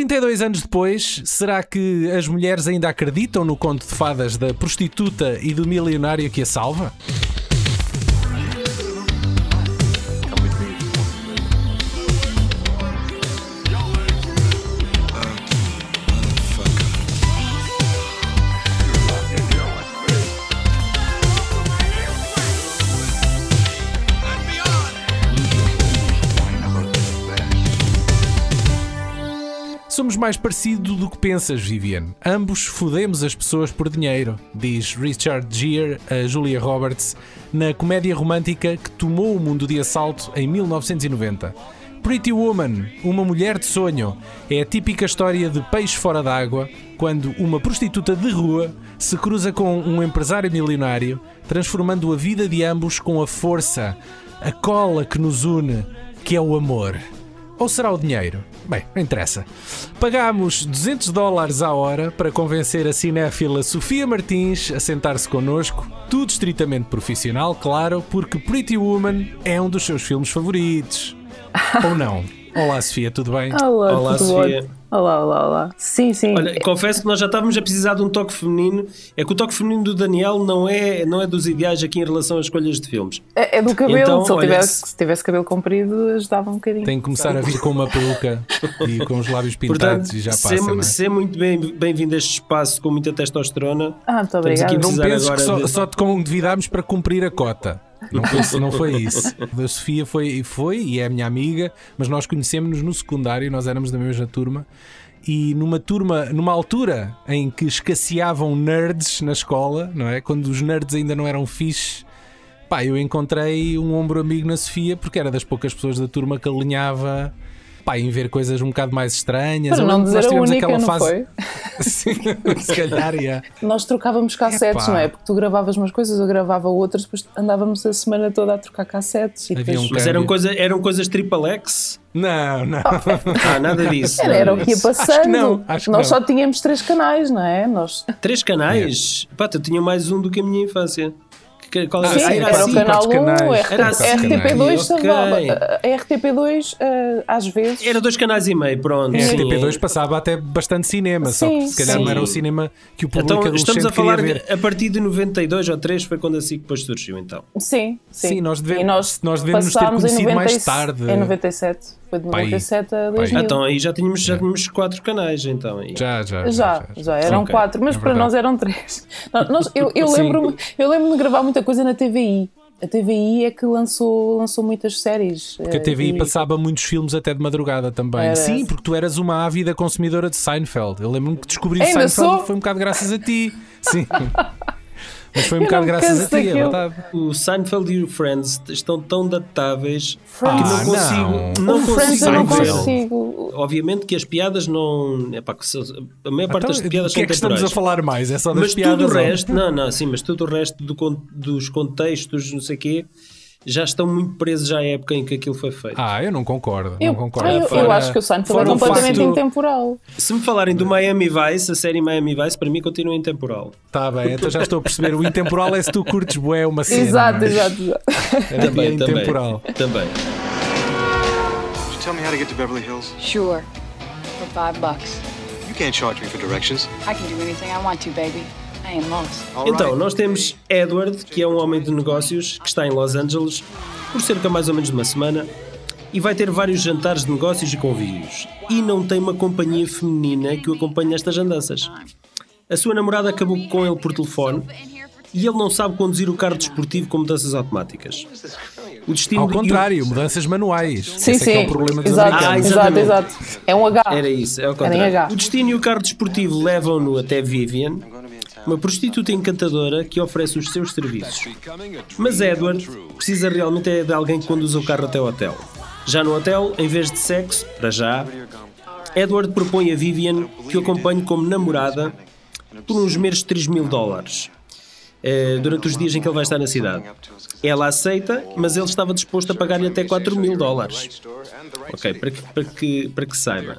32 anos depois, será que as mulheres ainda acreditam no conto de fadas da prostituta e do milionário que a salva? Mais parecido do que pensas, Vivian. Ambos fodemos as pessoas por dinheiro, diz Richard Gere a Julia Roberts na comédia romântica que tomou o mundo de assalto em 1990. Pretty Woman, uma mulher de sonho, é a típica história de peixe fora d'água quando uma prostituta de rua se cruza com um empresário milionário, transformando a vida de ambos com a força, a cola que nos une, que é o amor. Ou será o dinheiro? Bem, não interessa. Pagámos 200 dólares à hora para convencer a cinéfila Sofia Martins a sentar-se connosco. Tudo estritamente profissional, claro, porque Pretty Woman é um dos seus filmes favoritos. Ou não? Olá, Sofia, tudo bem? Olá, Olá, tudo Sofia. ótimo. Olá, olá, olá. Sim, sim. Olha, confesso que nós já estávamos a precisar de um toque feminino. É que o toque feminino do Daniel não é, não é dos ideais aqui em relação às escolhas de filmes. É, é do cabelo. Então, se, olha, tivesse, se- se tivesse cabelo comprido, ajudava um bocadinho. Tem que começar a vir com uma peruca e com os lábios pintados Portanto, e já ser, passa, não é? ser muito bem- bem-vindo a este espaço com muita testosterona. Ah, muito obrigada. Não penses que agora só, de- só te convidámos para cumprir a cota. Não foi, não foi isso. A Sofia foi, foi e é minha amiga, mas nós conhecemos-nos no secundário, nós éramos da mesma turma. E numa turma, numa altura em que escasseavam nerds na escola, não é? Quando os nerds ainda não eram fixe, pá, eu encontrei um ombro amigo na Sofia porque era das poucas pessoas da turma que alinhava. Pá, em ver coisas um bocado mais estranhas. Para não que nós dizer a tivemos única, aquela não fase. foi? Sim, se calhar, yeah. Nós trocávamos cassetes, Epá. não é? Porque tu gravavas umas coisas, eu gravava outras, depois andávamos a semana toda a trocar cassetes. E Havia depois... um Mas eram, coisa, eram coisas triple X? Não, não. Ah, nada disso. Era, era o que ia passando. não, acho que Nós não. só tínhamos três canais, não é? Nós... Três canais? Pá, eu tinha mais um do que a minha infância. Que- Qual Ah, era? Sim, sim, era era o assim. canal quantos 1, canais? RT, Era assim, RTP2 ok. salvava. A RTP2, eh, às vezes. Era dois canais e meio, pronto. A sim. RTP2 passava até bastante cinema, só que Sim, se calhar sim. não era o cinema que o público Então, estamos a falar de, ver. a partir de 92 ou 3 foi quando a SIC depois surgiu, então. Sim, sim. Sim, nós devemos- E nós, nós devemos ter conhecido mais 90 tarde. Em 97. Foi de Pai. 97 a Pai. 2000. Ah, então aí já tínhamos, já tínhamos quatro canais, então. aí. Já, já, Já, já, eram Ok, quatro, mas é para nós eram três. Nós- nós- eu eu lembro-me eu lembro de gravar muita coisa na TVI. A TVI é que lançou, lançou muitas séries. Porque a TVI e- passava muitos filmes até de madrugada também. Era Sim, essa. porque tu eras uma ávida consumidora de Seinfeld. Eu lembro-me que descobri Ainda Seinfeld sou? foi um bocado graças a ti. Sim. Mas foi um Eu bocado graças a ti, é verdade. O Seinfeld e o Friends estão tão datáveis Friends. que não Ah, consigo. não. O Não consigo. eu não consigo. Obviamente que as piadas não. Epá, que a maior parte Então, das piadas que é são que estamos a falar mais? É só das Mas piadas? tudo o resto, não, não, sim, mas tudo o resto do dos contextos, não sei o quê, já estão muito presos já à época em que aquilo foi feito. Ah, eu não concordo. Eu, não concordo. ah, eu- eu acho que o Seinfeld é completamente facto- intemporal. Se me falarem do Miami Vice, a série Miami Vice, para mim continua intemporal. Tá bem, então já estou a perceber. O intemporal é se tu curtes bué uma cena. Exato, exato, exato. Também, dia intemporal. também. Também. Could you tell me how to get to Beverly Hills? Sure. For five bucks. You can't charge me for directions. I can do anything I want to, baby. Então, nós temos Edward, que é um homem de negócios que está em Los Angeles por cerca mais ou menos de uma semana e vai ter vários jantares de negócios e convívios. E não tem uma companhia feminina que o acompanhe nestas andanças. A sua namorada acabou com ele por telefone e ele não sabe conduzir o carro desportivo com mudanças automáticas. O destino Ao e o- contrário, mudanças manuais. Sim, Esse é é sim. o problema dos exato, Ah, exato, exato. É um H. Era isso, é o Era em contrário. H. O destino e o carro desportivo levam-no até Vivian, uma prostituta encantadora que oferece os seus serviços. Mas Edward precisa realmente de alguém que conduza o carro até o hotel. Já no hotel, em vez de sexo, para já, Edward propõe a Vivian que o acompanhe como namorada por uns meros 3 mil dólares. eh, durante os dias em que ele vai estar na cidade. Ela aceita, mas ele estava disposto a pagar-lhe até 4 mil dólares. Ok, para que, para que, para que saiba.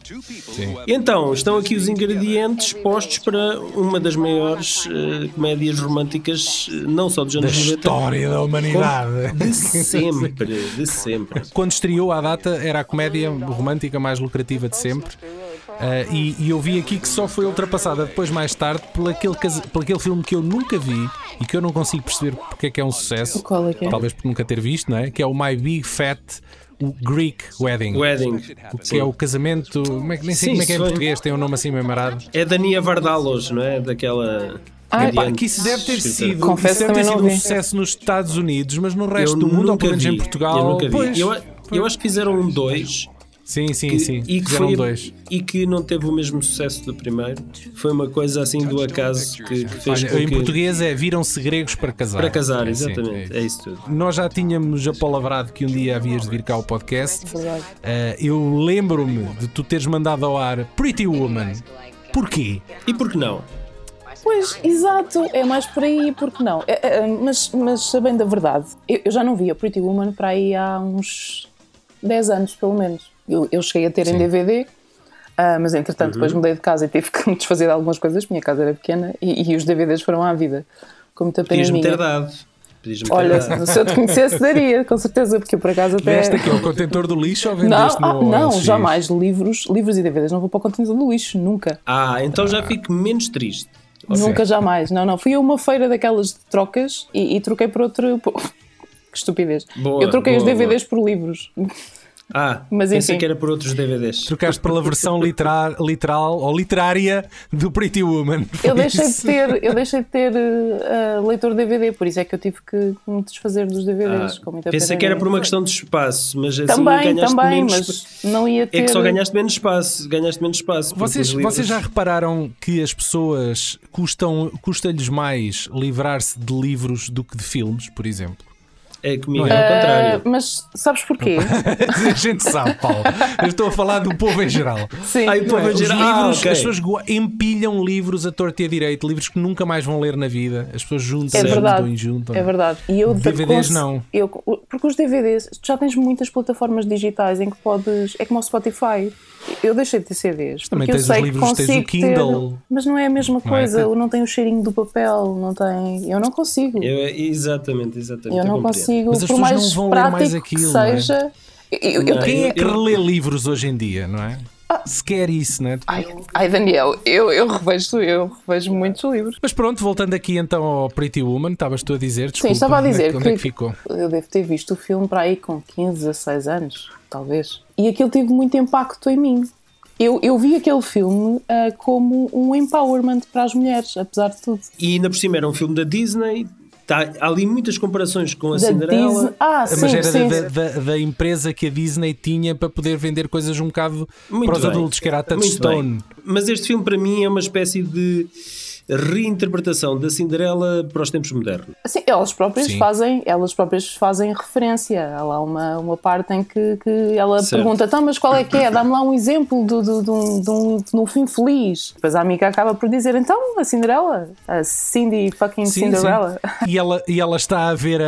Então, estão aqui os ingredientes postos para uma das maiores eh, comédias românticas, eh, não só dos Da anos 90, história da humanidade. de sempre, de sempre. Quando estreou à data, era a comédia romântica mais lucrativa de sempre. Ah, e, e eu vi aqui que só foi ultrapassada depois, mais tarde, por aquele, por aquele filme que eu nunca vi e que eu não consigo perceber porque é que é um sucesso. Qual é que é? Talvez por nunca ter visto, não é? Que é o My Big Fat Greek Wedding. Wedding. Que é o casamento. Como é, nem sei Sim, como é que é em foi. português, tem um nome assim meio marado. É da Nia Vardalos, não é? Daquela. Ah, Pá, que isso deve ter escritora. sido, Confesso deve ter sido um vi. sucesso nos Estados Unidos, mas no resto Eu do mundo, ou pelo menos vi. em Portugal. Eu nunca vi. pois, Eu, eu acho que fizeram um dois sim, sim, que- sim. e, que foi, dois. e que não teve o mesmo sucesso do primeiro. Foi uma coisa assim do acaso que, que fez Olha, com em que. português é viram-se gregos para casar. Para casar, É, sim, exatamente. é. É isso tudo. Nós já tínhamos apalavrado que um dia havias de vir cá ao podcast. Verdade. Ah, eu lembro-me de tu teres mandado ao ar Pretty Woman. Porquê? E por que não? Pois, exato, é mais por aí, porque não? É, é, mas, mas sabendo da verdade, eu, eu já não vi a Pretty Woman para aí há uns 10 anos, pelo menos. Eu, eu cheguei a ter em DVD, ah, mas entretanto depois mudei de casa e tive que me desfazer de algumas coisas, minha casa era pequena e, e os DVDs foram à vida. Com muita pena Podias-me ter dado. Olha, dado. se eu te conhecesse, daria, com certeza, porque eu por acaso até. Veste aqui ao contentor do lixo ou Não, vendeste ah, no não, OLX? jamais. Livros, livros e DVDs não vou para o contentor do lixo, nunca. Ah, então já fico menos triste. Nunca, jamais. Não, não. Fui a uma feira daquelas de trocas e, e troquei por outro. que estupidez. Boa, eu troquei os boa, DVDs por livros. Ah, Mas pensei enfim. que era por outros DVDs. Trocaste pela versão literar, literal ou literária do Pretty Woman. Eu deixei, de ter, eu deixei de ter eh, leitor DVD, por isso é que eu tive que me desfazer dos Ah, DVDs. com muita pensei que era por uma questão de espaço, mas assim Também, ganhaste também, menos mas não ia ter. É que só ganhaste menos espaço, ganhaste menos espaço. Vocês, vocês já repararam que as pessoas custam, custa-lhes mais livrar-se de livros do que de filmes, por exemplo? É comigo, Não é é? ao Eh, contrário. mas sabes porquê? a gente sabe, Paulo. Eu estou a falar do povo em geral. Sim. Ai, Não é? Os geral- livros, ah, ok. as pessoas empilham livros a torto e a direito, livros que nunca mais vão ler na vida. As pessoas juntam, É verdade. juntam e juntam. É verdade. E eu DVDs cons- não. Eu, porque os DVDs, tu já tens muitas plataformas digitais em que podes. É como o Spotify. Eu deixei de ter CDs. Também tens eu sei os livros, tens o Kindle. Ter, mas não é a mesma Não é? coisa. Não tem o cheirinho do papel. Não tem. Eu não consigo. Eu, Eu- exatamente, exatamente. eu não compreendo. consigo. Mas as por pessoas mais não vão ler mais prático aquilo, que não é? seja. eu- eu- Não, Quem é que Eu- relê livros hoje em dia, não é? Se quer isso, não é? Ai, ai, Daniel, eu, eu, revejo, eu revejo muitos livros. Mas pronto, voltando aqui então ao Pretty Woman, estavas tu a dizer, desculpa, Sim, estava a onde é dizer que- onde é que ficou? eu devo ter visto o filme para aí com 15, 16 anos, talvez. E aquilo teve muito impacto em mim. Eu, eu vi aquele filme ah, como um empowerment para as mulheres, apesar de tudo. E ainda por cima era um filme da Disney. Tá, há ali muitas comparações com a Da Cinderela. Disney. Ah, sim, Mas era sim. da, da- da empresa que a Disney tinha para poder vender coisas um bocado Muito para os bem. adultos, que era a Touchstone. Mas este filme para mim é uma espécie de reinterpretação da Cinderela para os tempos modernos. Sim, elas próprias Sim. fazem, elas próprias fazem referência. Há lá uma, uma parte em que, que ela Certo. pergunta, então, mas qual é que é? Dá-me lá um exemplo do, do, de, um, de, um, de um fim feliz. Depois a amiga acaba por dizer, então, a Cinderela, a Cindy fucking Sim, Cinderella. sim. E, ela, e ela está a ver, a,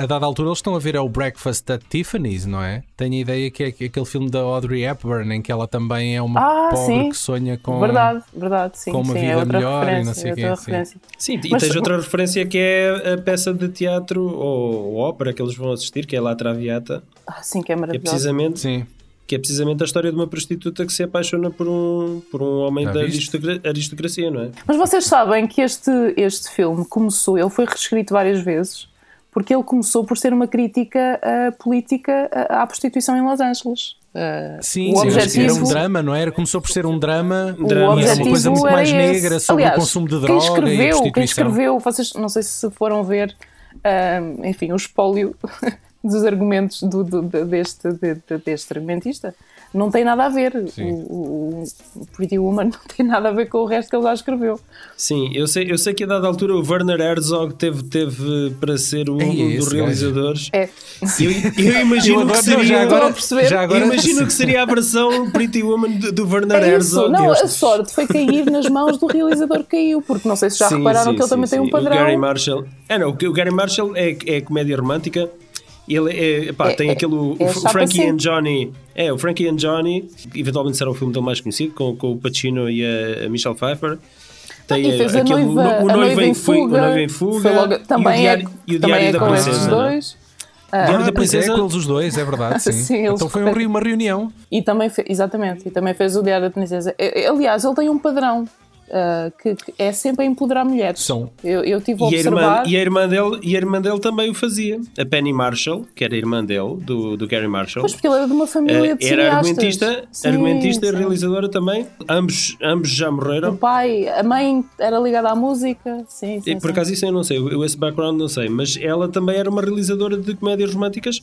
a, a dada altura, eles estão a ver o Breakfast at Tiffany's, não é? Tenho a ideia que é aquele filme da Audrey Hepburn, em que ela também é uma Ah, pobre sim. que sonha com. Verdade, verdade, sim. com uma sim, vida é outra melhor e não sei é o quê, outra sim. Sim, e Mas- tens outra referência que é a peça de teatro ou, ou ópera que eles vão assistir, que é La Traviata, Ah, sim, que é que é maravilhoso. precisamente, Sim. que é precisamente a história de uma prostituta que se apaixona por um, por um homem Já da aristocra- aristocracia, não é? Mas vocês sabem que este, este filme começou, ele foi reescrito várias vezes, porque ele começou por ser uma crítica ah, política ah, à prostituição em Los Angeles. Ah, Sim, sim, objetivo, era um drama, não é? Era? Começou por ser um drama, o drama. e uma coisa muito mais esse. negra sobre Aliás, o consumo de quem droga e escreveu, quem prostituição. escreveu, vocês não sei se foram ver, ah, enfim, o espólio dos argumentos do, do- de- deste, de- de- deste argumentista. Não tem nada a ver. O, o- o Pretty Woman não tem nada a ver com o resto que ele já escreveu. Sim, eu sei, eu sei que a dada altura o Werner Herzog teve, teve para ser um, um esse dos realizadores. É. Eu, eu imagino Eu que seria. já agora, já agora imagino que seria a versão Pretty Woman do, do Werner É Herzog. não, a sorte foi cair nas mãos do realizador que caiu, porque não sei se já Sim, repararam sim, que ele sim, também tem um padrão. O Gary Marshall. É, não, o Gary Marshall é, é comédia romântica. Ele é, pá, É- tem é- aquele. o é F- chapa Frankie and Johnny. É, o Frankie and Johnny. Eventualmente será o filme dele mais conhecido, com, com o Pacino e a, a Michelle Pfeiffer. Tem fez a aquele- noiva, o, a noivo noiva em Fu- o fuga. Noivo em Fuga. Logo- e o também Diário, é, e o também Diário é da Princesa. é? dois. Diário da Ah, pois é, Princesa. com eles os dois, é verdade. Sim. Sim, então foi um, uma reunião. E também fez, exatamente, e também fez o Diário da Princesa. Aliás, ele tem um padrão ah, que, que é sempre a empoderar mulheres. São. Eu, eu tive a E a, irmã, observar. e, a irmã dele, e a irmã dele também o fazia. A Penny Marshall, que era a irmã dele, do, do Gary Marshall. Pois porque ele era de uma família eh, de era argumentista, Sim, argumentista e sim. realizadora também. Ambos, ambos já O morreram. pai, a mãe era ligada à música. Sim, sim. E, por acaso isso eu não sei, eu esse background não sei, mas ela também era uma realizadora de comédias românticas.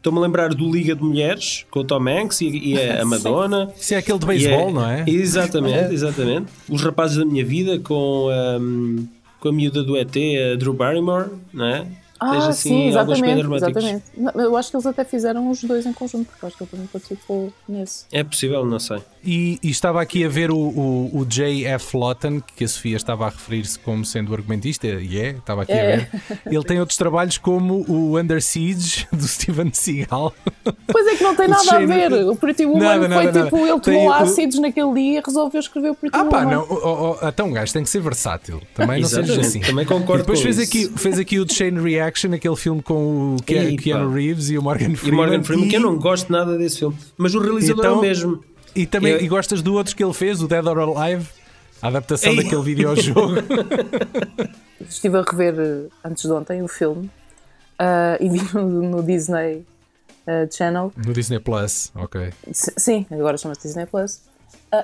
Estou-me a lembrar do Liga de Mulheres, com o Tom Hanks e, e a, Madonna. Isso é aquele de beisebol, não é? Exatamente, exatamente. Os Rapazes da Minha Vida com, ahm, com a miúda do ET, a Drew Barrymore, não é? Ah, Tens, sim, algumas exatamente. exatamente. Eu acho que eles até fizeram os dois em conjunto, porque eu acho que ele também participou nesse. É possível, não sei. E, e estava aqui a ver o, o, o J.F. Lawton, que a Sofia estava a referir-se como sendo argumentista, e é, estava aqui a É. ver. Ele tem outros trabalhos como o Under Siege, do Steven Seagal. Pois é que não tem O nada a ver. O Pretty Woman Nada, foi nada, nada. tipo, ele Tem tomou o- ácidos naquele dia e resolveu escrever o Pretty Ah pá, Woman. não, oh, oh, então um gajo tem que ser versátil. Também não seja assim. também concordo E depois com fez isso. aqui, fez aqui o Chain Reaction, aquele filme com o Ke-. Keanu Reeves e o Morgan E Freeman. Morgan Freeman, que eu e- não gosto nada desse filme. Mas o realizador é Então- o mesmo. E também Eu- e gostas do outro que ele fez, o Dead or Alive? A adaptação Ei. daquele videojogo. Estive a rever eh, antes de ontem o filme ah, e vi no, no Disney ah, Channel. no Disney Plus, ok. S- Sim, agora chama-se Disney Plus.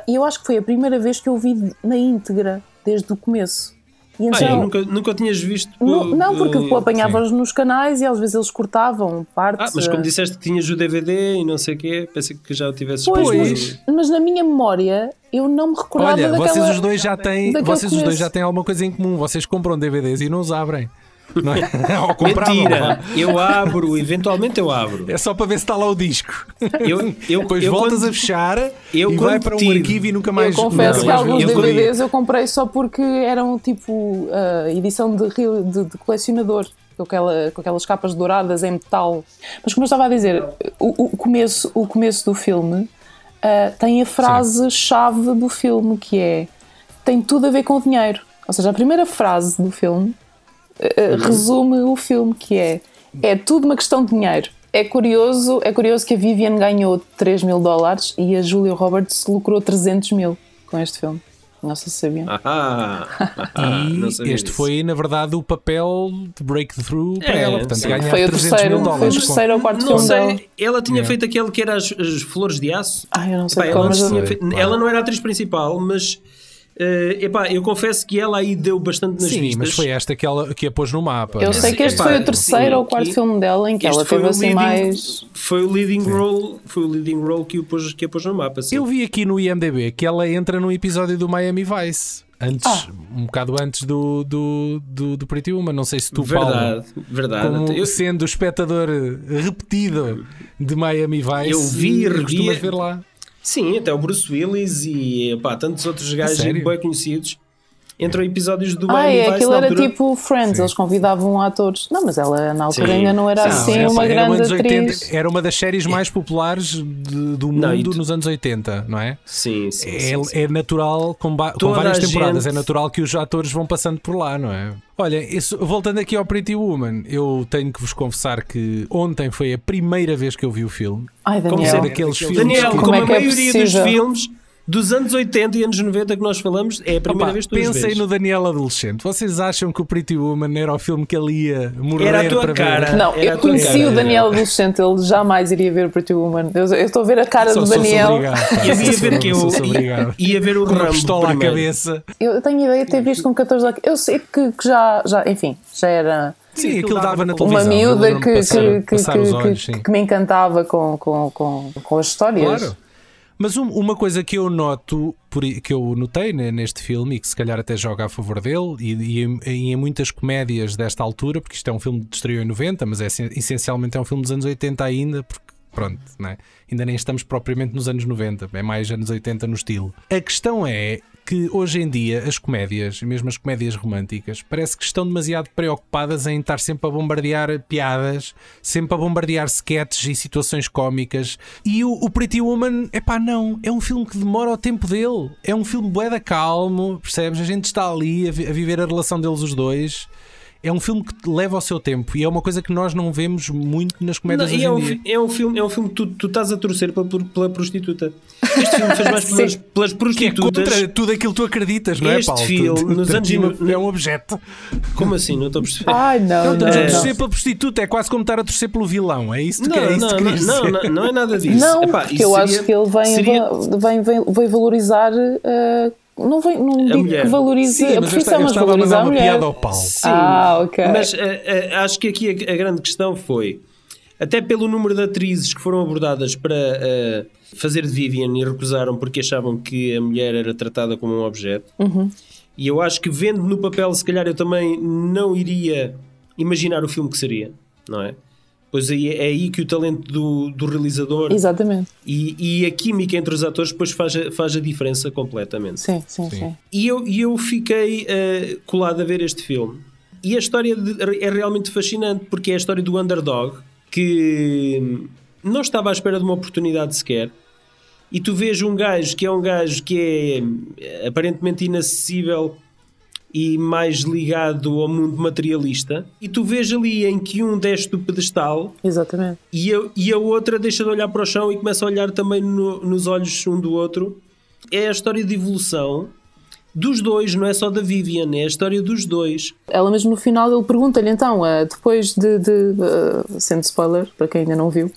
E eu acho que foi a primeira vez que eu vi na íntegra, desde o começo. E Ah, então, eu nunca, nunca tinhas visto. não, não, porque tu apanhavas nos canais e às vezes eles cortavam partes. Ah, mas como ah, disseste que tinhas o DVD e não sei o quê, pensei que já o tivesses Pois, mas, mas na minha memória eu não me recordava Olha, daquela... vocês os dois já têm, vocês os dois já têm alguma coisa em comum. Vocês compram DVDs e não os abrem. Não é? Ou Mentira, eu abro, eventualmente eu abro. É só para ver se está lá o disco. Eu, eu, Depois eu voltas quando- a fechar eu e vai para um tiro- arquivo e nunca Eu mais. confesso Não, que eu- alguns eu- DVDs eu comprei só porque eram tipo ah, edição de, rio- de- de colecionador, com, aquela- com aquelas capas douradas em metal. Mas como eu estava a dizer, o, o começo, o começo do filme ah, tem a frase-chave do filme que é tem tudo a ver com o dinheiro. Ou seja, a primeira frase do filme ah, resume o filme que é é tudo uma questão de dinheiro. É curioso, é curioso que a Vivian ganhou 3 mil dólares e a Julia Roberts lucrou 300 mil com este filme. Não sei se sabiam. Ah, ah, não E sabia este disso. foi, na verdade, o papel de breakthrough para É, ela. Portanto, sim. ganhar Foi o 300 terceiro, mil foi o dólares. terceiro ou quarto Não filme dela. sei, ela tinha Yeah. feito aquele que era as, as flores de aço. Ai, eu não sei Epá, qual, ela, mas feito- ela não era a atriz principal, mas eh, epá, eu confesso que ela aí deu bastante nas Sim, vistas. mas foi esta que, ela, que a pôs no mapa. eu não é? sei que este Epá, foi o terceiro sim, ou quarto filme dela em que ela foi teve assim leading- mais. Foi o leading role, foi o leading role que, o pôs, que a pôs no mapa. Sim. Eu vi aqui no IMDB que ela entra num episódio do Miami Vice. Antes, Ah. um bocado antes do, do, do, do Pretty Woman. Não sei se tu, Paulo, verdade, verdade. como Eu- sendo o espectador repetido de Miami Vice, Eu vi e revi- costumas ver lá. Sim, até o Bruce Willis e epá, tantos outros gajos bem conhecidos entram episódios do Ah, é, aquilo era altura. tipo Friends, eles convidavam atores. Não, mas ela na altura Sim. ainda não era Sim, assim Essa uma era, grande dos 80 atriz. era uma das séries mais populares de- do Não, mundo tu- nos anos 80, não é? Sim, sim, É, sim, sim. é natural, com, ba- com várias a temporadas, gente- é natural que os atores vão passando por lá, não é? Olha, isso- voltando aqui ao Pretty Woman, eu tenho que vos confessar que ontem foi a primeira vez que eu vi o filme. Ai, Como É Daniel. daqueles filmes Daniel, que- como, Como é a que é maioria possível? dos filmes dos anos 80 e anos 90 que nós falamos, é a primeira Opa, vez que tu pensei no Daniel adolescente. Vocês acham que o Pretty Woman era o filme que ele ia morrer Era a tua para cara. ver? Não, Era a eu conheci cara, o Daniel adolescente, ele jamais iria ver Pretty Woman. Eu, eu estou a ver a cara Só do sou Daniel. obrigado, pá. Ia Sou- ver que eu sou- sou obrigado. ia ver o Com uma Rambo pistola à cabeça. Eu tenho ideia de ter visto com 14 anos. Eu sei que, que já, já, enfim, já era Sim, aquilo dava na uma televisão. eu miúda que, que, que, que- olhos, que- sim. que me encantava com, com, com, com as histórias. Claro. Mas um- uma coisa que eu noto, que eu notei né, neste filme e que se calhar até joga a favor dele, e, e em, muitas comédias desta altura, porque isto é um filme que estreou em 90, mas é, essen- essencialmente é um filme dos anos 80 ainda, porque pronto, né? ainda nem estamos propriamente nos anos 90, é mais anos 80 no estilo. A questão é que hoje em dia as comédias, mesmo as comédias românticas, parece que estão demasiado preocupadas em estar sempre a bombardear piadas, sempre a bombardear sketches e situações cómicas. E o, o Pretty Woman, epá, não, é um filme que demora o tempo dele. É um filme bué da calmo, percebes? A gente está ali a, vi- a viver a relação deles os dois. É um filme que leva ao seu tempo e é uma coisa que nós não vemos muito nas comédias Não, hoje é, em um, dia. é um filme, é um filme que tu, tu estás a torcer pela, pela prostituta. Este filme fez mais pelas, pelas Que é prostitutas. contra tudo aquilo que tu acreditas, não é, Este Paulo? Tu- filme, tu- nos tu- anos tu- no- é um objeto. Como assim? Não estou a perceber. Ai, não, Não, a não. torcer pela prostituta, é quase como estar a torcer pelo vilão. É isso que Não, é isso não, que não, querias não, dizer. não, não é nada disso. Não, Epá, porque eu seria- acho que ele vem, seria- vem, vem, vem valorizar. eh, não, vem, não digo mulher. que valorize Sim, a mas eu profissão, estava, eu mas estava a uma mulher. piada ao Paulo. Sim, Ah, ok. Mas eh, eh, acho que aqui a, a grande questão foi, até pelo número de atrizes que foram abordadas para eh, fazer de Vivian e recusaram porque achavam que a mulher era tratada como um objeto. Uhum. E eu acho que vendo no papel, se calhar eu também não iria imaginar o filme que seria, não é? Pois aí é aí que o talento do, do realizador Exatamente. e, e a química entre os atores depois faz a, faz a diferença completamente. Sim, sim, sim. E eu, e eu fiquei eh, colado a ver este filme. E a história de- é realmente fascinante, porque é a história do underdog que não estava à espera de uma oportunidade sequer. E tu vês um gajo que é um gajo que é aparentemente inacessível e mais ligado ao mundo materialista. E tu vês ali em que um desce do pedestal Exatamente. e a, e a outra deixa de olhar para o chão e começa a olhar também no- nos olhos um do outro. É a história de evolução dos dois, não é só da Vivian, é a história dos dois. Ela mesmo no final ele pergunta-lhe então, eh, depois de, de, eh, sendo spoiler para quem ainda não viu,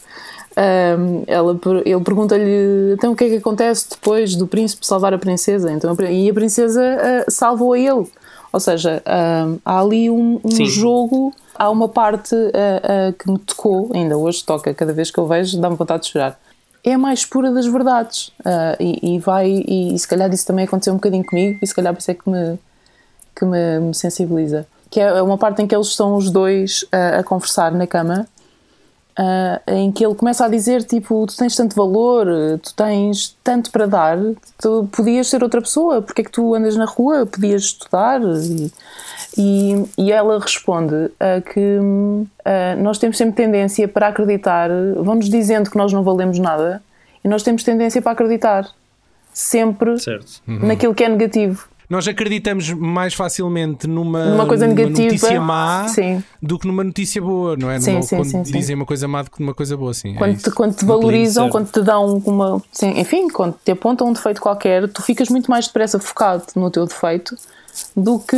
ehm, ela, ele pergunta-lhe então o que é que acontece depois do príncipe salvar a princesa então, e a princesa eh, salvou a ele ou seja, ehm, há ali um, um jogo há uma parte eh, eh, que me tocou, ainda hoje toca cada vez que eu vejo dá-me vontade de chorar é a mais pura das verdades Ah, e, e vai e, e se calhar isso também aconteceu um bocadinho comigo e se calhar por isso é que me que me, me sensibiliza. Que é uma parte em que eles estão os dois a conversar na cama, ah, em que ele começa a dizer: Tipo, tu tens tanto valor, tu tens tanto para dar, tu podias ser outra pessoa, porque é que tu andas na rua, podias estudar. E, e, e ela responde ah, que ah, nós temos sempre tendência para acreditar, vão-nos dizendo que nós não valemos nada, e nós temos tendência para acreditar sempre Certo. naquilo que é negativo. Nós acreditamos mais facilmente numa, Numa coisa negativa. notícia má Sim. do que numa notícia boa, não é? Sim, Numa- sim, quando sim, sim. dizem uma coisa má do que uma coisa boa, sim. é quando, isso. te, quando te valorizam, quando te dão uma. sim, enfim, quando te apontam um defeito qualquer, tu ficas muito mais depressa focado no teu defeito do que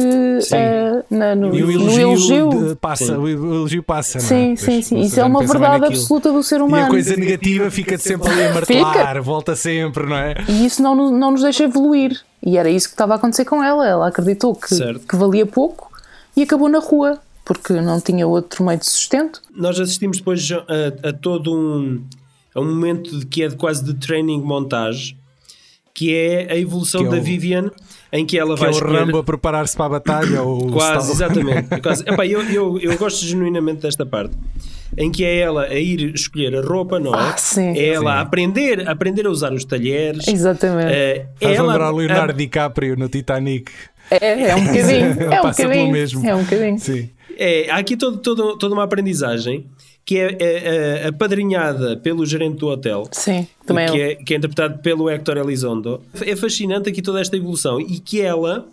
eh, na- no, E o no elogio, elogio. de- passa, o elogio passa, não é? Sim, Pois, sim, sim. Isso é uma verdade absoluta do ser E humano. a coisa negativa fica sempre ali a martelar, volta sempre, não é? E isso não, nos- não nos deixa evoluir. E era isso que estava a acontecer com ela. Ela acreditou que, Certo. que valia pouco e acabou na rua, porque não tinha outro meio de sustento. Nós assistimos depois a, a todo um, a um momento de, que é de quase de training montage, que é a evolução Que é da o- Vivian, em que ela Que vai é o escolher- Rambo a preparar-se para a batalha. ou o Quase, exatamente. Quase. Epá, eu, eu, eu gosto genuinamente desta parte. Em que é ela a ir escolher a roupa, não é? Ah, sim. É ela a aprender, a aprender a usar os talheres. Exatamente. Eh, Faz ela lembrar o Leonardo a- DiCaprio no Titanic. É, é um bocadinho. É um bocadinho. mesmo. É um bocadinho. Sim. É, há aqui todo, todo- toda uma aprendizagem que é, é, é apadrinhada pelo gerente do hotel. Sim, também que, é. é, que é interpretado pelo Héctor Elizondo. É fascinante aqui toda esta evolução e que ela,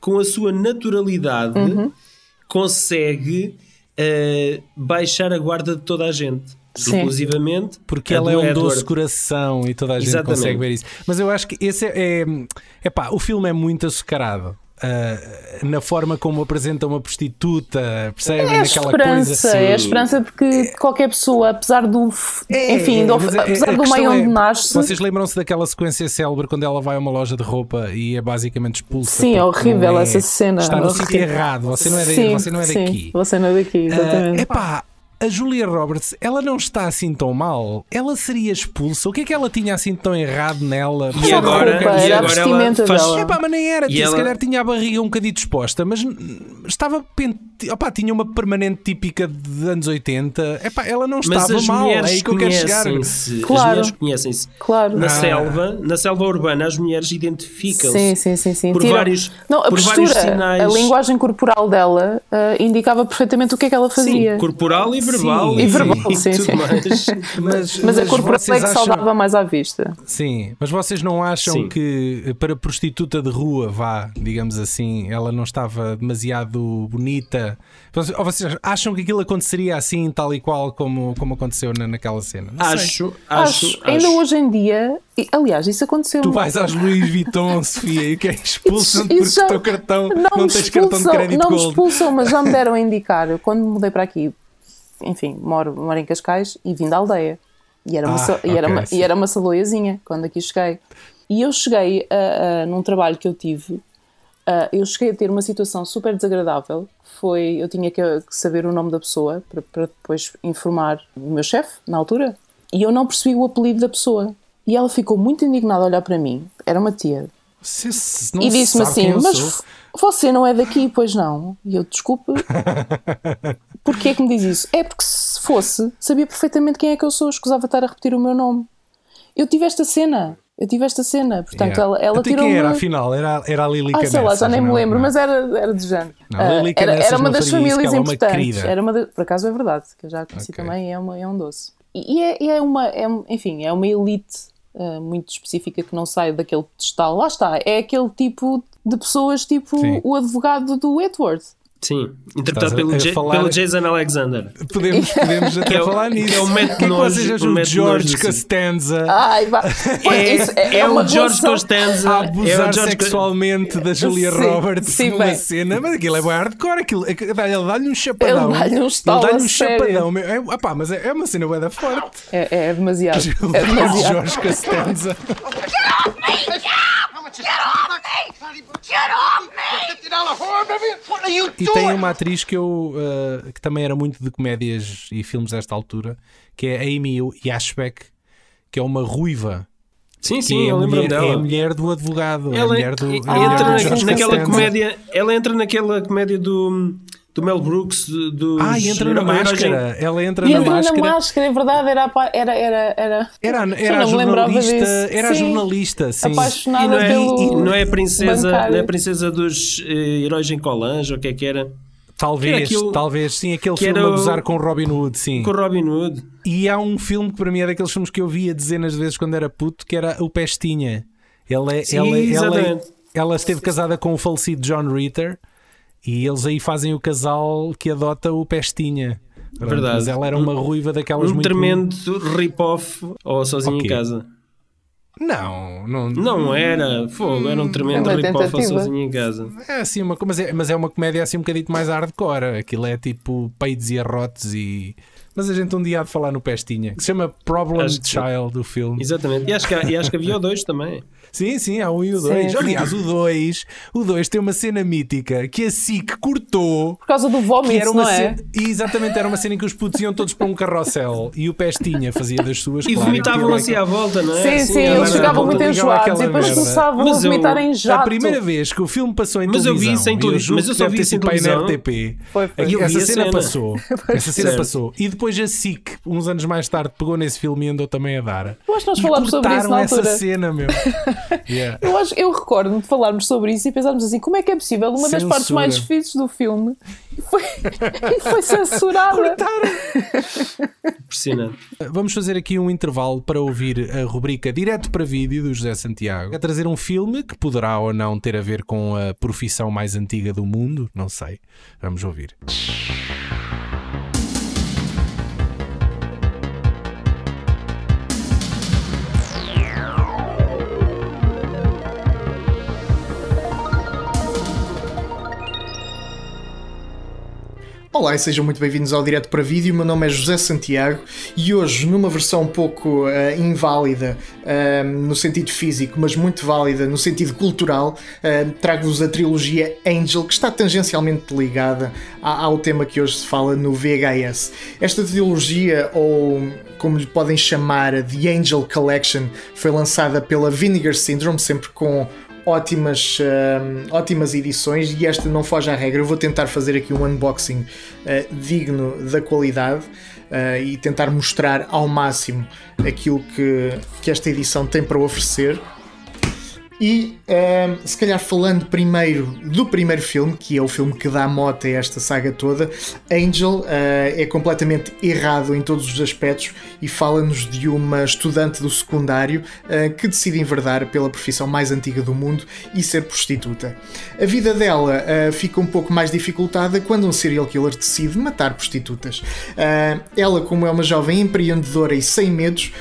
com a sua naturalidade, Uhum. consegue eh, baixar a guarda de toda a gente. Sim. Inclusivamente Porque ela é um Edward. doce coração e toda a gente Exatamente. consegue ver isso. Mas eu acho que esse é. é epá, o filme é muito açucarado. Ah, na forma como apresenta uma prostituta, percebem? É Naquela coisa. é a esperança de que qualquer pessoa, apesar do, É, enfim, do- mas a- apesar do meio é, onde nasce, Vocês lembram-se daquela sequência célebre quando ela vai a uma loja de roupa e é basicamente expulsa? Sim, é horrível é- essa cena, Está no sítio errado, você não é, sim, você não é sim, daqui. você não é daqui, Ah, exatamente. epá, a Julia Roberts, ela não está assim tão mal. Ela seria expulsa. O que é que ela tinha assim tão errado nela? E agora, roupa, e era a agora ela faz, dela. Epá, mas nem era, E se ela- calhar tinha a barriga um bocadinho disposta, mas estava pente... Opá, tinha uma permanente típica de anos 80. Epá, ela não Mas estava as mal, é mulheres aí que eu quero chegar. conhecem-se. As Claro. mulheres conhecem-se. Claro. Na Ah. selva, na selva urbana, as mulheres identificam-se. Sim, sim, sim, sim. Por vários- não, a por vários postura, sinais. a linguagem corporal dela ah, indicava perfeitamente o que é que ela fazia. Sim, corporal e verbal. Sim, E verbal, sim, tudo sim. mais. Mas, Mas a corporal é vocês que acham- saudava mais à vista. Sim, mas vocês não acham Sim. que para prostituta de rua, vá, digamos assim, ela não estava demasiado bonita. Vocês- Ou vocês acham que aquilo aconteceria assim, tal e qual como, como aconteceu na, naquela cena? Não sei. Acho, acho, Acho, ainda acho. hoje em dia, e, aliás, isso aconteceu. Tu vais às Louis Vuitton, Sofia, e que é expulsam-te Isso porque já- o teu cartão não, me tens cartão de expulsam- crédito não me gold. expulsam, mas já me deram a indicar. Eu, quando me mudei para aqui, enfim, moro, moro em Cascais e vim da aldeia. E era uma, Ah, sa- e era uma, e era uma saloiazinha quando aqui cheguei. E eu cheguei a, a- num trabalho que eu tive, a- eu cheguei a ter uma situação super desagradável. Foi, eu tinha que, que saber o nome da pessoa para, para depois informar o meu chefe, na altura. E eu não percebi o apelido da pessoa. E ela ficou muito indignada a olhar para mim. Era uma tia, Não e disse-me assim: Mas sou. você não é daqui, pois não? E eu, desculpe, porquê que me diz isso? É porque se fosse, sabia perfeitamente quem é que eu sou, escusava estar a repetir o meu nome. Eu tive esta cena, eu tive esta cena, portanto Yeah. ela, ela Até tirou quem era, afinal? Era, era a Lili ah, sei lá, já nem me lembro, Não. mas era, era de género. Não, Lili era, era uma das isso, famílias ela é uma importantes. Era uma de- por acaso é verdade, que eu já conheci Ok. também, é, uma, é um doce. E, é, é uma, é, enfim, é uma elite ah, muito específica que não sai daquele pedestal. Lá está, é aquele tipo de pessoas, tipo Sim. o advogado do Edward. Sim, interpretado pelo, falar- pelo Jason Alexander. Podemos, podemos até é o- falar nisso. que é o Matt que é que o George. Costanza Ai, É, isso, é, uma o George Costanza. a é o abusar George sexualmente da Julia Sim, Roberts sim, numa bem. cena, mas aquilo é bem hardcore. Aquilo, é que dá-lhe um chapadão. Ele dá-lhe um Ele dá-lhe a um chapadão. meu. É, opá, mas é, é uma cena da forte. É, é demasiado. É O demasiado. George Costanza. E tem uma atriz que eu uh, que também era muito de comédias e filmes desta altura, que é a Amy Yashbeck, que é uma ruiva. Sim, Que sim, é, a eu lembro dela. é a mulher do advogado. é a ela mulher do, é a mulher entra do na- George naquela Costanza. comédia. Ela entra naquela comédia do, do Mel Brooks. Dos Ah, e entra na máscara. Ela entra E na entrou máscara. na máscara, é verdade, era, era, era, era, Era, era a jornalista, era a Sim. jornalista, sim. apaixonada E não é, pelo. e não é a princesa, bancário. não é a princesa dos eh, heróis em Colange, ou o que é que era? Talvez, que aquilo- talvez, sim, aquele que filme era a o- gozar com Robin Hood, sim. Com o Robin Hood. E há um filme que para mim é daqueles filmes que eu via dezenas de vezes quando era puto, que era o Pestinha. Ela, é- Sim, ela, ela, exatamente. ela esteve casada com o falecido John Ritter e eles aí fazem o casal que adota o Pestinha. Verdade. Mas ela era uma ruiva daquelas Um muito... tremendo rip-off ou sozinho Ok. em casa. Não, não, Não era, fogo, era um tremendo É rip-off sozinho em casa. É assim uma, mas, é, mas é uma comédia assim um bocadito mais hardcore. Aquilo é tipo peitos e arrotes e. Mas a gente um dia há de falar no Pestinha, que se chama Problem Acho que. Child, do filme. Exatamente. E acho que, há- e acho que havia o dois também. Sim, sim, há um e o dois. Sim. Aliás, o dois, o dois tem uma cena mítica que a SIC cortou. Por causa do vómito, era uma não é? cena, e exatamente, era uma cena em que os putos iam todos para um carrossel e o Pestinha fazia das suas. E claro, vomitavam assim à volta, não é? Sim, Assim, sim, à eles ficavam muito enjoados aquela e depois merda. começavam Mas a eu- vomitar em A jato. primeira vez que o filme passou em Mas eu vi televisão, isso em televisão, mas eu que só vi isso em na televisão. RTP. Foi, foi. E Essa a cena, cena. passou. Essa cena passou. E depois a SIC, uns anos mais tarde, pegou nesse filme e andou também a dar. Eu acho que nós falámos sobre isso cortaram na essa altura. cena, meu. Yeah. Eu, acho, eu recordo-me de falarmos sobre isso e pensarmos assim: como é que é possível? Uma das partes Censura. mais fixes do filme foi, e foi censurada. Impressionante. Vamos fazer aqui um intervalo para ouvir a rubrica Direto para Vídeo do José Santiago. A trazer um filme que poderá ou não ter a ver com a profissão mais antiga do mundo, não sei. Vamos ouvir. Olá e sejam muito bem-vindos ao Direto para Vídeo. Meu nome é José Santiago e hoje, numa versão um pouco eh, inválida eh, no sentido físico, mas muito válida no sentido cultural, eh, trago-vos a trilogia Angel, que está tangencialmente ligada a- ao tema que hoje se fala no VHS. Esta trilogia, ou como lhe podem chamar, The Angel Collection, foi lançada pela Vinegar Syndrome, sempre com ótimas, hum, ótimas edições e esta não foge à regra. Eu vou tentar fazer aqui um unboxing uh, digno da qualidade uh, e tentar mostrar ao máximo aquilo que, que esta edição tem para oferecer. E um, se calhar falando primeiro do primeiro filme, que é o filme que dá mote a esta saga toda, Angel uh, é completamente errado em todos os aspectos e fala-nos de uma estudante do secundário uh, que decide enverdar pela profissão mais antiga do mundo e ser prostituta. A vida dela uh, fica um pouco mais dificultada quando um serial killer decide matar prostitutas. ela, como é uma jovem empreendedora e sem medos,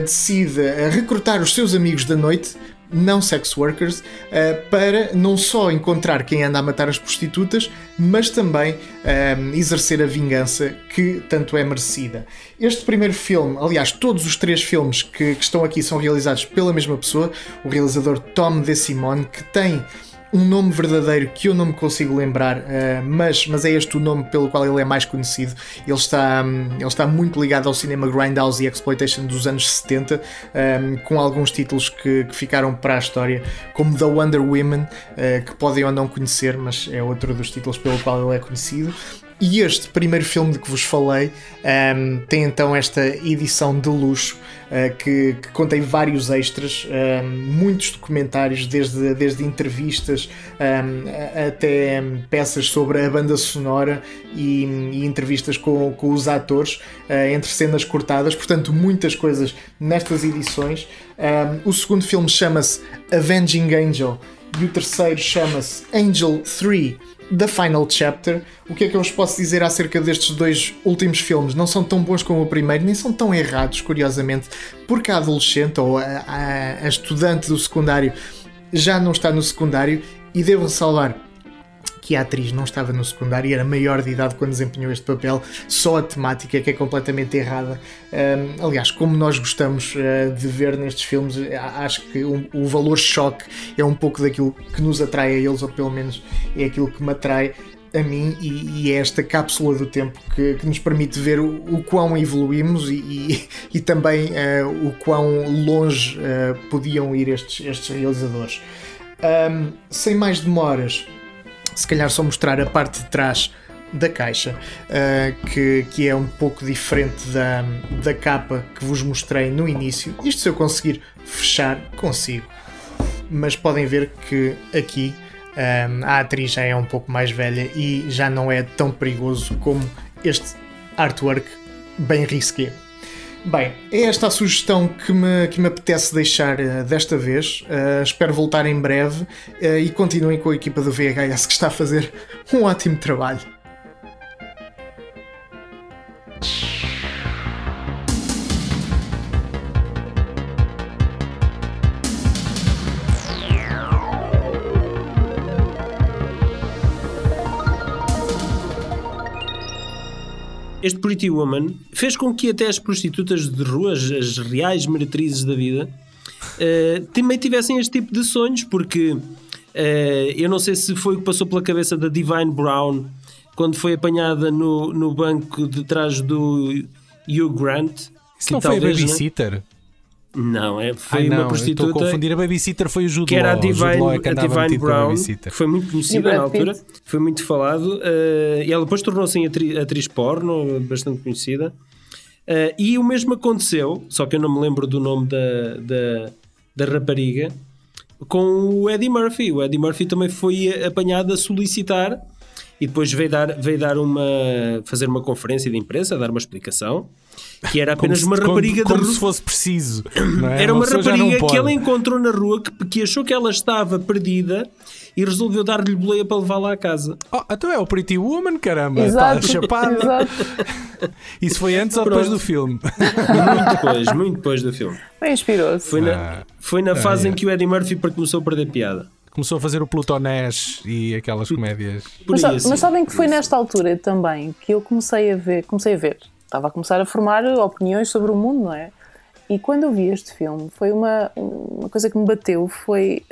decide recrutar os seus amigos da noite não sex workers, uh, para não só encontrar quem anda a matar as prostitutas, mas também uh, exercer a vingança que tanto é merecida. Este primeiro filme, aliás, todos os três filmes que, que estão aqui são realizados pela mesma pessoa, o realizador Tom DeSimone, que tem um nome verdadeiro que eu não me consigo lembrar, uh, mas, mas é este o nome pelo qual ele é mais conhecido. Ele está, um, ele está muito ligado ao cinema Grindhouse e Exploitation dos anos 70, um, com alguns títulos que, que, ficaram para a história, como The Wonder Woman, uh, que podem ou não conhecer, mas é outro dos títulos pelo qual ele é conhecido. E este primeiro filme de que vos falei um, tem então esta edição de luxo uh, que, que, contém vários extras, um, muitos documentários, desde, desde entrevistas um, até peças sobre a banda sonora e, e entrevistas com, com os atores, uh, entre cenas cortadas, portanto, muitas coisas nestas edições. o segundo filme chama-se Avenging Angel e o terceiro chama-se Angel 3 The Final Chapter. O que é que eu vos posso dizer acerca destes dois últimos filmes? Não são tão bons como o primeiro, nem são tão errados, curiosamente, porque a adolescente ou a, a, a estudante do secundário já não está no secundário e devo ressalvar que a atriz não estava no secundário e era maior de idade quando desempenhou este papel, só a temática que é completamente errada. Um, aliás, como nós gostamos uh, de ver nestes filmes, acho que o, o, valor choque é um pouco daquilo que nos atrai a eles, ou pelo menos é aquilo que me atrai a mim e, e é esta cápsula do tempo que, que nos permite ver o, o quão evoluímos e, e, e também uh, o quão longe uh, podiam ir estes, estes realizadores. Um, sem mais demoras, se calhar só mostrar a parte de trás da caixa, uh, que, que é um pouco diferente da, da capa que vos mostrei no início. Isto se eu conseguir fechar, consigo. Mas podem ver que aqui um, a atriz já é um pouco mais velha e já não é tão perigoso como este artwork bem risqué. Bem, é esta a sugestão que me, que me apetece deixar uh, desta vez. Uh, espero voltar em breve uh, e continuem com a equipa do VHS que está a fazer um ótimo trabalho. Este Pretty Woman fez com que até as prostitutas de ruas, as reais meretrizes da vida, uh, também tivessem este tipo de sonhos, porque uh, eu não sei se foi o que passou pela cabeça da Divine Brown quando foi apanhada no, no banco de trás do Hugh Grant. Isso não foi a babysitter? Né? Não, é, foi Ai, não, uma prostituta. Estou a confundir. A babysitter foi o Jude Que era a Divine, é a Divine Brown, que foi muito conhecida na altura. Foi muito falado. Uh, e ela depois tornou-se atriz, atriz porno, bastante conhecida. Uh, e o mesmo aconteceu, só que eu não me lembro do nome da, da, da rapariga, com o Eddie Murphy. O Eddie Murphy também foi apanhado a solicitar e depois veio dar, veio dar uma, fazer uma conferência de imprensa, dar uma explicação que era apenas como uma se, rapariga como, como se fosse preciso. É? Era uma, uma rapariga que ela encontrou na rua que, que achou que ela estava perdida e resolveu dar-lhe boleia para levá-la à casa. Oh, então é o Pretty Woman, caramba. Exato. Está chapada. Exato. Isso foi antes ou depois do filme? Muito depois, muito depois do filme. inspirou-se. Foi na, ah. foi na fase é. em que o Eddie Murphy começou a perder piada. Começou a fazer o Plutonés e aquelas comédias. Mas, mas, sabem que foi nesta altura também que eu comecei a ver, comecei a ver estava a começar a formar opiniões sobre o mundo, não é? E quando eu vi este filme, foi uma, uma coisa que me bateu, foi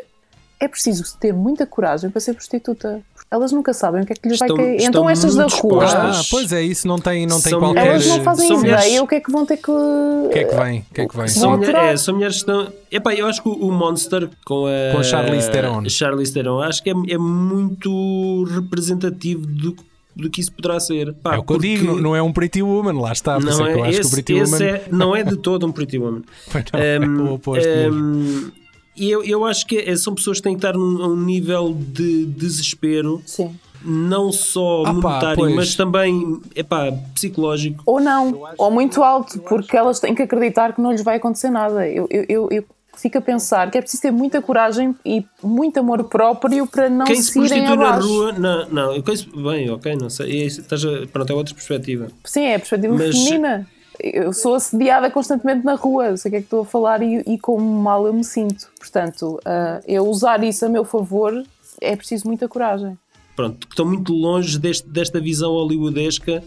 é preciso ter muita coragem para ser prostituta. Elas nunca sabem o que é que lhes estão, vai cair. Então estas da rua. Ah, pois é, isso não tem, não tem qualquer. Elas não fazem ideia mulheres... o que é que vão ter que. O que é que vem? O que é que vem? São, é, são mulheres que estão. Epá, eu acho que o Monster com a. Com a Charlize Theron. Charlize Theron, acho que é, é muito representativo do que do que isso poderá ser. Pá, é o que eu digo, não é um Pretty Woman, lá está. Não, é, esse, esse Woman... é, não é de todo um Pretty Woman. não, um, é o oposto um, E eu, eu acho que é- são pessoas que têm que estar num, a um nível de desespero, Sim. não só Ah, pá, monetário, pois. mas também epá, psicológico. Ou não, ou muito alto, porque elas têm que acreditar que não lhes vai acontecer nada. Eu, eu, eu, eu fico a pensar que é preciso ter muita coragem e muito amor próprio para não Quem se prostitui na rua, não, não, bem, ok, não sei, estás a, pronto, é outra perspectiva. Sim, é a perspectiva Mas- feminina. Eu sou assediada constantemente na rua, sei o que é que estou a falar e, e como mal eu me sinto. Portanto, ah, eu usar isso a meu favor é preciso muita coragem. Pronto, que estão muito longe deste, desta visão hollywoodesca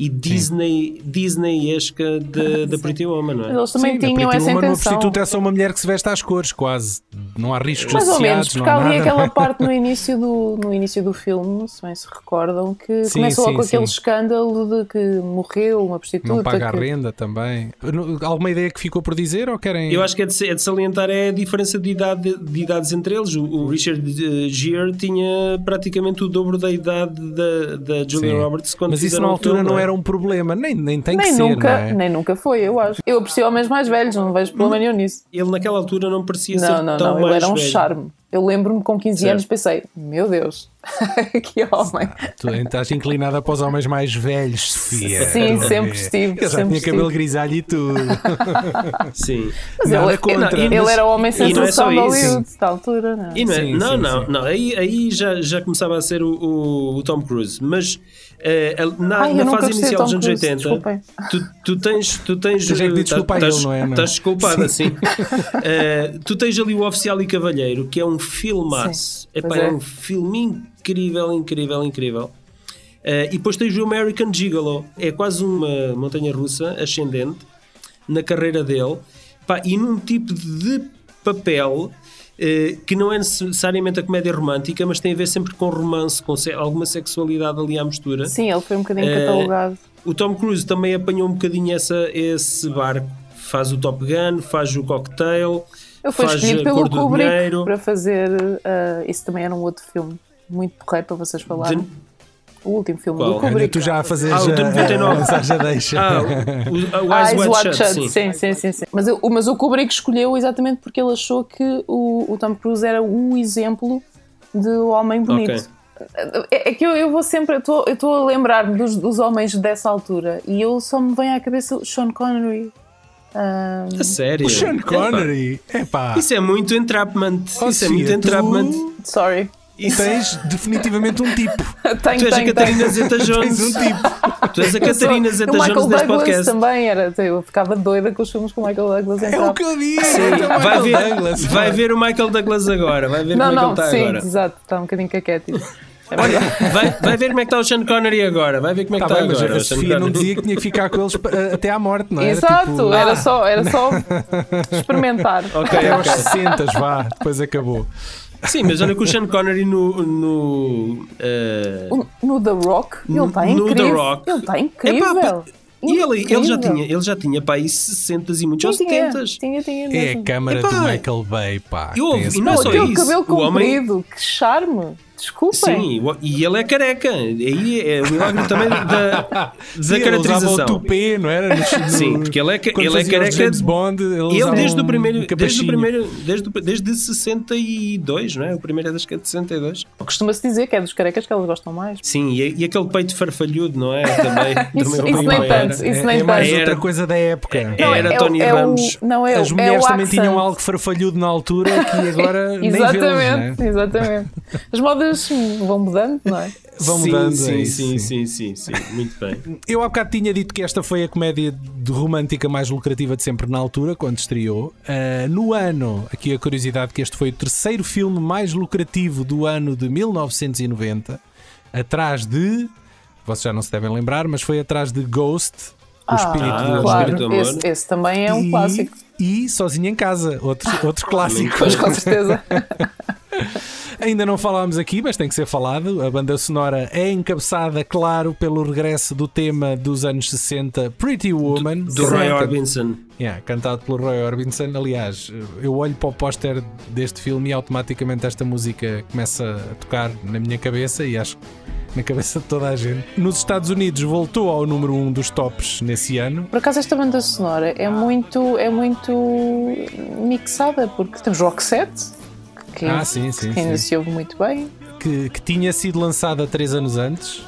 e Disney, Disney-esca da, da Pretty Woman, não Mas é? eles também Sim, a tinham essa Woman, uma intenção. prostituta é só uma mulher que se veste às cores, quase. Não há riscos Mais ou menos, associados, porque há ali nada. aquela parte no início do, no início do filme, se bem se recordam, que Sim, começa logo sim, com aquele sim. escândalo de que morreu uma prostituta. Não paga a que... renda também. Alguma ideia que ficou por dizer ou querem. Eu acho que é de, é de salientar é a diferença de, idade, de idades entre eles. O, o Richard eh, Gere tinha praticamente o dobro da idade da, da Julia Sim. Roberts quando Mas isso na o altura não é? Era um problema, nem, nem tem que Nem ser, nunca, não é? nem nunca foi, eu acho. Eu aprecio homens mais velhos, não vejo problema nenhum nisso. Ele naquela altura não parecia Não, ser não, tão não, ele era um velho. charme. Eu lembro-me com 15 Certo. anos, pensei, meu Deus, que homem. Tu estás inclinada para os homens mais velhos, Sofia. Sim, sempre ver. estive, Eu já sempre tinha cabelo estive. grisalho e tudo. Sim. Mas Nada ele, contra. ele, ele era o homem E não é de. Hollywood, da altura, não é? E não, é- Sim, não, sim, não, sim. não, aí, aí já, já começava a ser o, o- o Tom Cruise, mas na, Ai, na fase inicial dos anos Cruise, 80, desculpem. tu, tu tens. Tu tens é que pedir eh, desculpa a estás- ele, não é, não? Estás desculpada, sim. Eh, tu tens ali o Oficial e Cavalheiro, que é um filmaço. Sim, Epá, é. é. um filme incrível, incrível, incrível. Eh, e depois tens o American Gigolo, é quase uma montanha russa ascendente na carreira dele Pá, e num tipo de papel que não é necessariamente a comédia romântica, mas tem a ver sempre com romance, com alguma sexualidade ali à mistura. Sim, ele foi um bocadinho Eh, catalogado. O Tom Cruise também apanhou um bocadinho essa, esse barco. Faz o Top Gun, faz o Cocktail, foi faz escolhido a pelo Kubrick para fazer. ah, isso também era um outro filme muito porreiro para vocês falarem. De- O último filme Qual? do Kubrick. tu já a fazer Ah, o de já, 99. a lançar já deixa. Ah, o, o, o Ah, Eyes Eyes Wide Shut, Shut, sim. sim, sim, sim. Mas, eu- mas o Kubrick escolheu exatamente porque ele achou que o, o Tom Cruise era o exemplo de homem bonito. Ok. É, é que eu, eu vou sempre, eu estou- a lembrar-me dos, dos homens dessa altura e eu só me vem à cabeça o Sean Connery. Ah, A sério. O Sean Epá, Connery. Epá. Isso é muito entrapment. Oh, Isso é muito tu- entrapment. sorry. Isso- Tens definitivamente um tipo. tenho, Tu és a Catarina tenho. Zeta-Jones. Tens um tipo. Tu és a Catarina o Zeta-Jones Michael deste Douglas podcast. também era. Eu ficava doida com os filmes com o Michael Douglas É o entrava. que eu disse. Sim, é vai ver, Douglas. vai ver o Michael Douglas agora. Vai ver Não, como é não, que ele está sim, agora. exato, está um bocadinho caquético. É verdade. Vai, vai ver como é que está o Sean Connery agora. Vai ver como é que Tá está bem, mas agora. a Sofia não dizia que tinha que ficar com eles pa- até à morte, não é? Exato, Tipo, era, ah, só, era só experimentar. Ok, Até aos ok. 60, vá, depois acabou. Sim, mas olha que o Sean Connery no. no eh, No The Rock, ele está No The incrível. Rock. Ele está incrível. Epá, e ele, ele, já Incrível. tinha, ele já tinha para aí 60 e muitos, ou Tinha, 70. tinha, tinha É a câmara Epá, do Michael Bay, pá. eu esse não é só aquele isso, cabelo o homem- comprido, que charme. Desculpem. Sim, o- e ele é careca. Aí é o milagre também da, da Sim, ele usava o caracterização. tupê, não era? No- no- Sim, porque ele é, ele é careca. James Bond, ele, Ele desde o um primeiro, desde o primeiro, desde, o- desde 62, não é? O primeiro é das de 62. Costuma-se dizer que é dos carecas que elas gostam mais. Sim, e, e aquele peito farfalhudo, não é? Também. Isso- também isso uma nem tanto, isso é, nem é mais tanto. outra coisa da época. Não, Era é, Tony o- é Ramos. O, não, é, As o- mulheres é o também accent. tinham algo farfalhudo na altura que agora nem vê-los, Exatamente, né? exatamente. As modas hum, vão mudando, não é? Vão sim, mudando, é Sim, sim, sim. sim, sim, sim, Muito bem. Eu há bocado tinha dito que esta foi a comédia de romântica mais lucrativa de sempre na altura, quando estreou. Ah, no ano, aqui a curiosidade que este foi o terceiro filme mais lucrativo do ano de 1990, atrás de. Vocês já não se devem lembrar, mas foi atrás de Ghost, o espírito Ah, do claro. Amor. Esse, esse também é um E- clássico. E Sozinho em Casa, outro, outro clássico. Pois com certeza. Ainda não falámos aqui, mas tem que ser falado. A banda sonora é encabeçada, claro, pelo regresso do tema dos anos 60, Pretty Woman. Do Roy Can- Orbison. Yeah, cantado pelo Roy Orbison. Aliás, eu olho para o póster deste filme e automaticamente esta música começa a tocar na minha cabeça e acho na cabeça de toda a gente. Nos Estados Unidos voltou ao número 1 um dos tops nesse ano. Por acaso esta banda sonora é muito, é muito mixada, porque temos Roxette, que, Ah, sim, sim, que ainda sim. se ouve muito bem. Que, que tinha sido lançada três anos antes.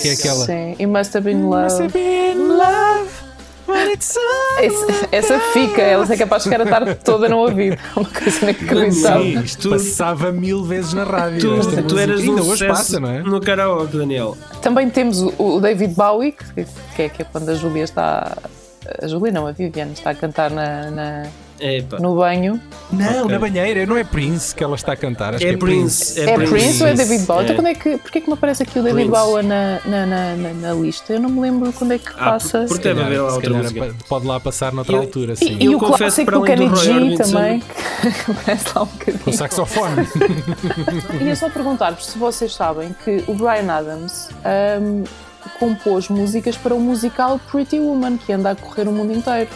Que é aquela. Sim, e Must Have Been Love. Must have been love Esse- essa fica, ela é capaz de ficar a tarde toda no ouvido. É uma coisa inacreditável. Sim, isto passava mil vezes na rádio. Tu, tu eras um Ainda hoje sucesso passa, não é? no karaoke, Daniel. Também temos o, o David Bowie, que, que é, que é quando a Júlia está. A Júlia não, a Viviane está a cantar na, na- Epa. no banho. Não, Ok. na banheira, não é Prince que ela está a cantar. Acho É que é Prince, É, Prince, ou é David Bowie? É. Então quando é que, porquê que me aparece aqui o David Prince. Bowie na, na, na, na- na lista? Eu não me lembro quando é que Ah, passa. porque deve haver lá outra música. pode lá passar noutra Eu- altura, E, sim. e Eu o confesso clássico para do Kenny G também, que aparece lá um bocadinho. Com saxofone. Ia só perguntar-vos se vocês sabem que o Brian Adams ahm, compôs músicas para o musical Pretty Woman, que anda a correr o mundo inteiro.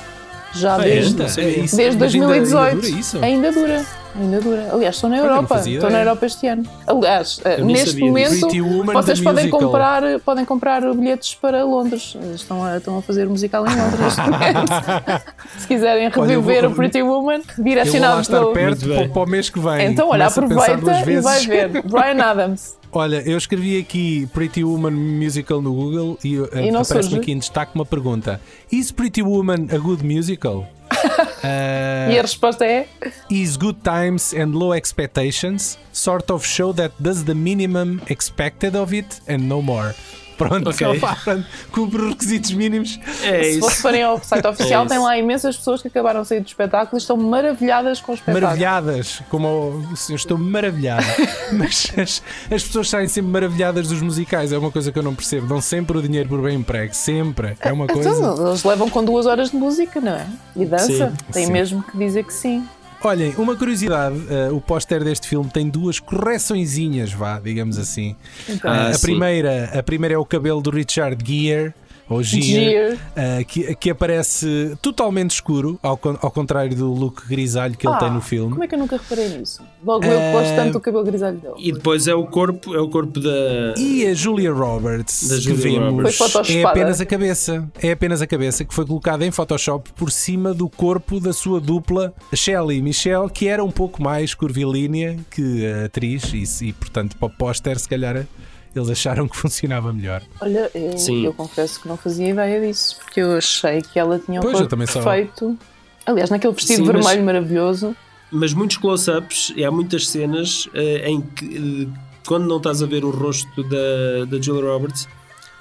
Já desde, Anda, é isso. desde Mas ainda- ainda 2018. dura isso? Ainda dura. Ainda dura. Aliás, estou na Europa. fazia Estou na. Europa este ano. Aliás, eh, Eu neste momento, vocês podem musical. comprar, podem comprar bilhetes para Londres. Estão a, estão a fazer musical em Londres neste momento. Se quiserem reviver vou- o Pretty Woman, Eu vou lá direcionado estar perto para, o mês que vem. Então, olha, aproveita e vai ver. Brian Adams. Olha, eu escrevi aqui Pretty Woman Musical no Google e, uh, E aparece-me aqui em destaque uma pergunta: Is Pretty Woman a good musical? Uh, E a resposta é: Is Good Times and Low Expectations sort of show that does the minimum expected of it and no more? Pronto, Ok. só pronto, cumpre os requisitos mínimos. É se isso. vocês forem ao site oficial, isso. tem lá imensas pessoas que acabaram de sair do espetáculo e estão maravilhadas com o espetáculo. Maravilhadas, como o- eu estou maravilhada. Mas as, as pessoas saem sempre maravilhadas dos musicais, é uma coisa que eu não percebo. Dão sempre o dinheiro por bem emprego, sempre. É uma coisa. Então, eles levam com duas horas de música, não é? E dança. Sim, tem sim. mesmo que dizer que sim. Olhem, uma curiosidade: eh, o póster deste filme tem duas correçõezinhas, vá, digamos assim. Então, Ah, a, sim. primeira, a primeira é o cabelo do Richard Gere, ou Gere. eh, que, que aparece totalmente escuro, ao, ao contrário do look grisalho que ele Ah, tem no filme. Como é que eu nunca reparei nisso? Logo eu que gosto Eh, tanto do cabelo grisalho dele. E depois é o corpo, é o corpo da. E a Julia Roberts, Da que Julia vemos, Roberts. É apenas a cabeça. É apenas a cabeça que foi colocada em Photoshop por cima do corpo da sua dupla Shelley Michelle, que era um pouco mais curvilínea que a atriz, e, e portanto, para o póster, se calhar eles acharam que funcionava melhor. Olha, eu, Sim. eu confesso que não fazia ideia disso, porque eu achei que ela tinha um Pois, eu corpo também só- perfeito. Aliás, naquele vestido Sim, mas- vermelho maravilhoso. Mas muitos close-ups e há muitas cenas eh, em que, eh, quando não estás a ver o rosto da, da Julia Roberts,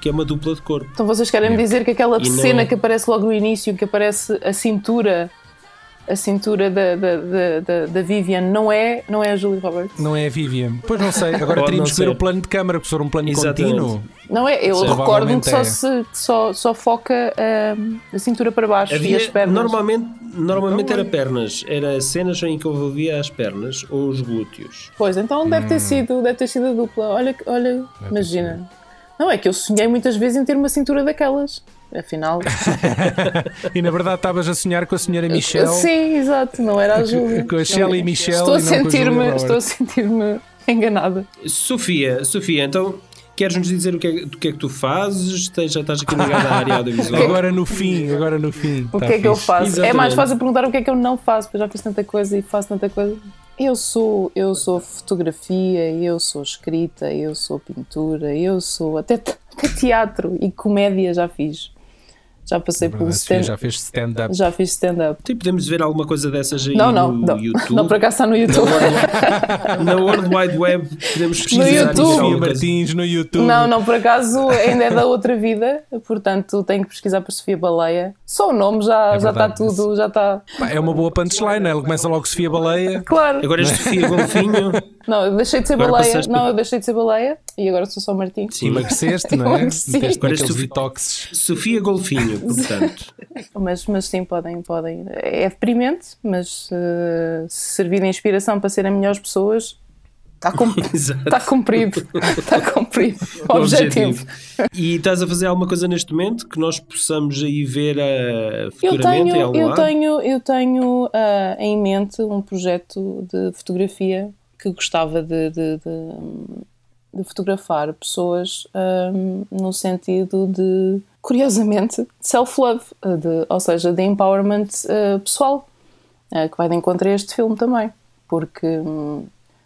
que é uma dupla de corpo. Então vocês querem me dizer que aquela E cena é- que aparece logo no início, que aparece a cintura, a cintura da, da, da, da, da Vivian, não é, não é a Julie Roberts? Não é a Vivian? Pois não sei, agora Pode teríamos que ver o plano de câmara, porque se for um plano Exatamente. contínuo. Não é? Eu Sim. recordo-me que só, é. se, que só, só foca ahm, a cintura para baixo e Havia, as pernas. normalmente normalmente Não, era pernas, era cenas em que envolvia as pernas ou os glúteos. Pois, então deve Hum. ter sido, deve ter sido a dupla. Olha, que- olha, imagina. Não, é que eu sonhei muitas vezes em ter uma cintura daquelas. Afinal. E na verdade estavas a sonhar com a senhora Michelle. Sim, exato, não era a Júlia. Com a Shelley Michelle Estou a e sentir-me, estou a sentir-me enganada. Sofia, Sofia, então queres-nos dizer o que, é, do que é que tu fazes? Tens- Já estás aqui ligada à área audiovisual. Agora no fim, agora no fim. O Tá que é que eu fixe. faço? É Exatamente. mais fácil perguntar o que é que eu não faço, porque eu já fiz tanta coisa e faço tanta coisa. Eu sou, eu sou fotografia, eu sou escrita, eu sou pintura, eu sou até, até teatro e comédia já fiz. Já passei pelo Verdade, Sofia stand já fez stand-up. já fiz stand-up. Tipo, podemos ver alguma coisa dessas aí Não, não, no não. YouTube? Não, por acaso está no YouTube. Na World Wide Web podemos pesquisar No YouTube. Sofia. Martins no YouTube. Não, não, por acaso ainda é da outra vida, portanto tenho que pesquisar para Sofia Baleia. Só o nome já, É já está tudo, já está. É uma boa punchline, ela começa logo Sofia Baleia. Claro. Agora és Sofia Golfinho. Não, eu deixei de ser Agora baleia. passaste Não, eu deixei de ser baleia e agora sou só Martim. Sim. Emagreceste, não é? Agora és. Sofia Golfinho, portanto. Mas, mas sim, podem, podem. É deprimente, mas eh, se servir de inspiração para serem melhores pessoas, está cum- Exato. está cumprido. Está cumprido. Objetivo. E estás a fazer alguma coisa neste momento que nós possamos aí ver Eu futuramente em tenho, eu lado? tenho, eu tenho ah, em mente um projeto de fotografia que gostava de, de, de- de fotografar pessoas um, no sentido de, curiosamente, self-love, de, ou seja, de empowerment uh, pessoal, uh, que vai de encontro a este filme também, porque, um,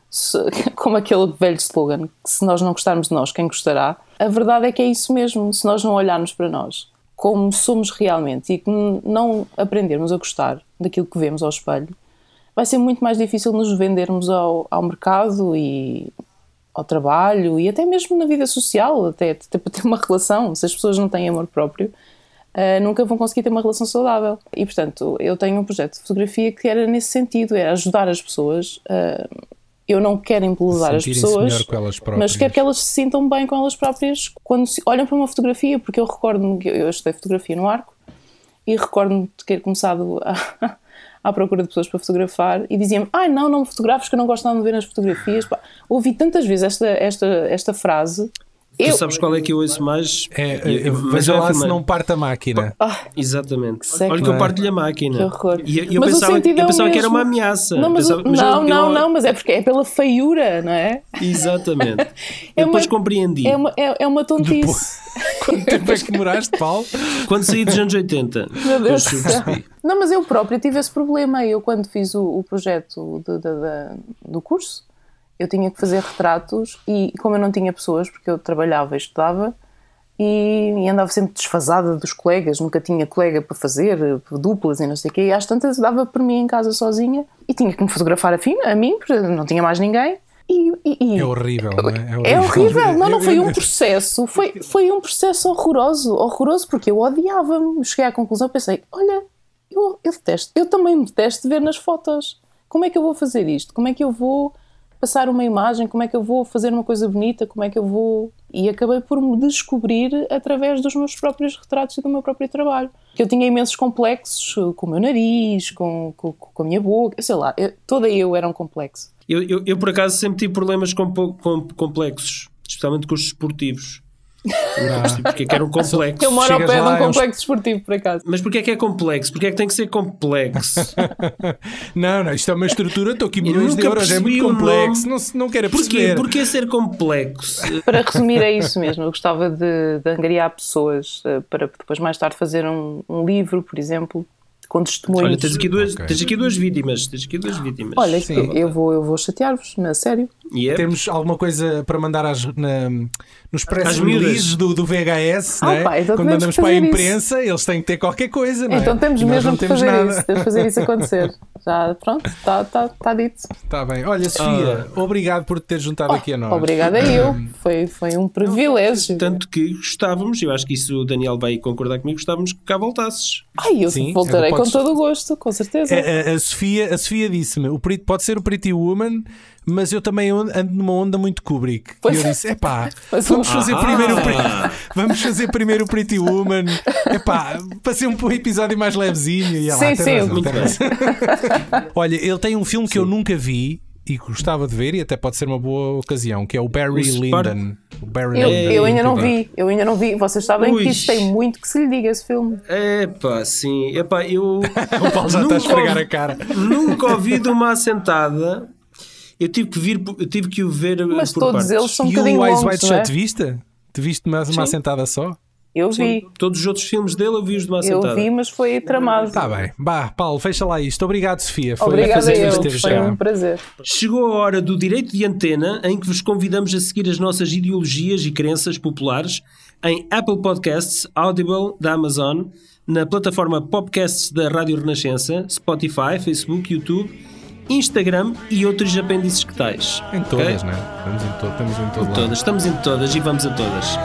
se, como aquele velho slogan, que se nós não gostarmos de nós, quem gostará? A verdade é que é isso mesmo, se nós não olharmos para nós como somos realmente e que não aprendermos a gostar daquilo que vemos ao espelho, vai ser muito mais difícil nos vendermos ao, ao mercado e ao trabalho e até mesmo na vida social, até, até para ter uma relação. Se as pessoas não têm amor próprio, uh, nunca vão conseguir ter uma relação saudável. E portanto, eu tenho um projeto de fotografia que era nesse sentido, é ajudar as pessoas. Uh, eu não quero empolerar as pessoas, mas quero que elas se sintam bem com elas próprias quando olham para uma fotografia, porque eu recordo-me que eu estudei fotografia no arco e recordo-me de ter começado a à procura de pessoas para fotografar e diziam-me: Ai, não, não me fotografes que eu não gosto de ver nas fotografias. Pá, ouvi tantas vezes esta, esta, esta frase. Tu eu... sabes qual é que eu ouço mais? É, é, veja lá se não parte a máquina. Ah, Exatamente. Que Olha que eu parto-lhe a máquina. Que horror. E, e eu mas pensava, eu pensava é que era uma ameaça. Não, mas pensava, mas não, eu, não, não, mas é porque é pela feiura, não é? Exatamente. é depois uma, compreendi. É uma, é, é uma tontice. Depois... Quanto tempo é que demoraste, Paulo? Quando saí dos anos 80. Meu Deus do céu. Não, mas eu própria tive esse problema. Eu, quando fiz o, o projeto de, de, de, do curso, eu tinha que fazer retratos e, como eu não tinha pessoas, porque eu trabalhava e estudava, e, e, andava sempre desfasada dos colegas, nunca tinha colega para fazer, duplas e não sei o quê, e às tantas dava por mim em casa sozinha e tinha que me fotografar a, fim, a mim, porque não tinha mais ninguém. E, e, é horrível, não é? É horrível. É horrível. Não, não, foi um processo, foi, foi um processo horroroso, horroroso, porque eu odiava-me. Cheguei à conclusão, pensei, olha, eu, eu detesto, eu também me detesto ver nas fotos. Como é que eu vou fazer isto? Como é que eu vou passar uma imagem? Como é que eu vou fazer uma coisa bonita? Como é que eu vou. E acabei por me descobrir através dos meus próprios retratos e do meu próprio trabalho. Que eu tinha imensos complexos com o meu nariz, com, com, com a minha boca, sei lá, eu, toda eu era um complexo. Eu, eu, eu, por acaso sempre tive problemas com, com complexos, especialmente com os esportivos. Ah. Porque é que era um complexo. Eu moro ao pé de um complexo desportivo, por acaso. Mas porquê é que é complexo? Porquê é que tem que ser complexo? não, não, isto é uma estrutura, estou aqui milhões de euros, é muito complexo, não, não quero perceber. Porquê? Porquê ser complexo? Para resumir, é isso mesmo. Eu gostava de, de angariar pessoas eh, para depois mais tarde fazer um, um livro, por exemplo, com testemunhos. Olha, tens aqui duas, okay. tens aqui duas vítimas. Tens aqui duas vítimas. Olha, Sim. eu vou, eu vou chatear-vos, na sério. Yep. Temos alguma coisa para mandar às, na, nos press releases do, do VHS, ah, né? pá, então quando mandamos para a imprensa, isso. eles têm que ter qualquer coisa, não é? Então temos mesmo que fazer nada. isso, temos fazer isso acontecer. Já, pronto, está tá, tá dito. Está bem. Olha, Sofia, ah. obrigado por te ter juntado oh, aqui a nós. Obrigada eu, foi, foi um privilégio. Tanto que gostávamos, eu acho que isso o Daniel vai concordar comigo, gostávamos que cá voltasses. Ai, eu Sim, voltarei podes... com todo o gosto, com certeza. A, a, a Sofia, a Sofia disse-me, pode ser o Pretty Woman mas eu também ando numa onda muito Kubrick. Pois e eu disse: epá, vamos fazer, ah, primeiro, vamos fazer primeiro o Pretty Woman, epá, para ser um episódio mais levezinho. E sim, lá, sim, razão, Olha, ele tem um filme sim. que eu nunca vi e gostava de ver, e até pode ser uma boa ocasião, que é o Barry o Lyndon. O Barry eu, Lyndon. eu ainda não vi, eu ainda não vi. Vocês sabem Ui. que isto tem muito que se lhe diga esse filme. É pá, sim. Epá, eu. o Paulo já está a esfregar a cara. Nunca ouvi de uma assentada eu tive que vir, eu tive que o ver Mas por todos partes. eles são um e bocadinho o Eyes Wide Shut, é? viste? Te viste mais uma assentada só? Eu vi. Sim, todos os outros filmes dele eu vi-os de uma assentada. Eu vi, mas foi tramado. Está bem. Bah, Paulo, fecha lá isto. Obrigado, Sofia. Foi Obrigada eu. Foi um prazer. Chegou a hora do direito de antena em que vos convidamos a seguir as nossas ideologias e crenças populares em Apple Podcasts, Audible da Amazon, na plataforma Podcasts da Rádio Renascença, Spotify, Facebook, YouTube Instagram e outros apêndices que tais. Em todas, okay? né? Estamos em, to estamos em, em todas. Estamos em todas e vamos a todas.